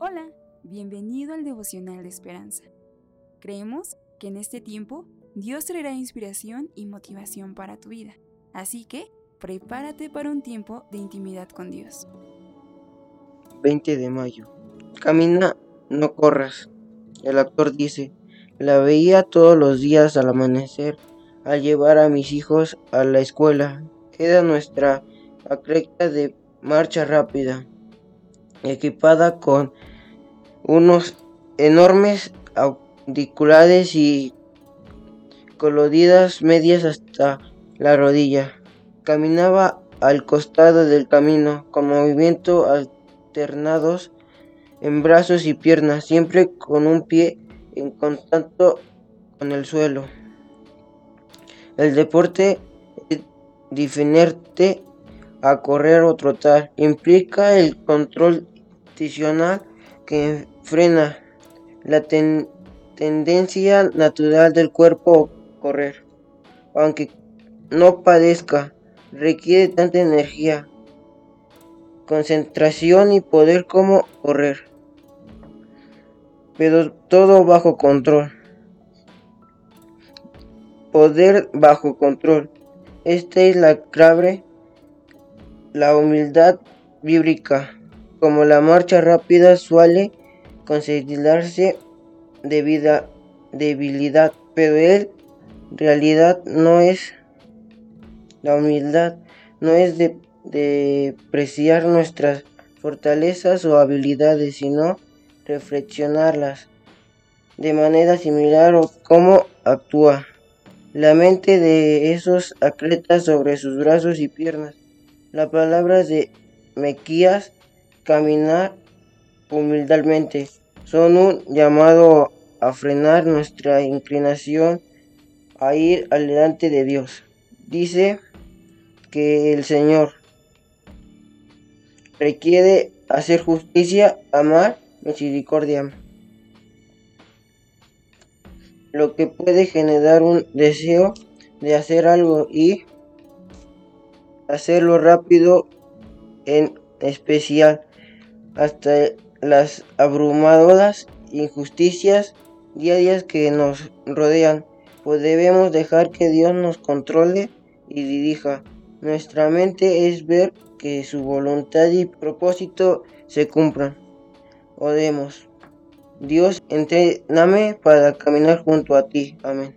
Hola, bienvenido al devocional de esperanza. Creemos que en este tiempo Dios traerá inspiración y motivación para tu vida, así que prepárate para un tiempo de intimidad con Dios. 20 de mayo. Camina, no corras. El actor dice, la veía todos los días al amanecer al llevar a mis hijos a la escuela. Era nuestra atleta de marcha rápida, equipada con unos enormes auriculares y coloridas medias hasta la rodilla. Caminaba al costado del camino con movimientos alternados en brazos y piernas, siempre con un pie en contacto con el suelo. El deporte diferente a correr o trotar. Implica el control adicional que frena la tendencia natural del cuerpo a correr. Aunque no padezca, requiere tanta energía, concentración y poder como correr. Pero todo bajo control. Poder bajo control. Esta es la clave, la humildad bíblica. Como la marcha rápida suele considerarse de debilidad, pero en realidad no es la humildad, no es de depreciar nuestras fortalezas o habilidades, sino reflexionarlas de manera similar o cómo actúa la mente de esos atletas sobre sus brazos y piernas. La palabra de Mequías caminar humildemente son un llamado a frenar nuestra inclinación a ir adelante de Dios. Dice que el Señor requiere hacer justicia, amar, misericordia, lo que puede generar un deseo de hacer algo y hacerlo rápido en especial hasta las abrumadoras injusticias diarias que nos rodean, pues debemos dejar que Dios nos controle y dirija. Nuestra mente es ver que su voluntad y propósito se cumplan. Oremos. Dios, entréname para caminar junto a ti. Amén.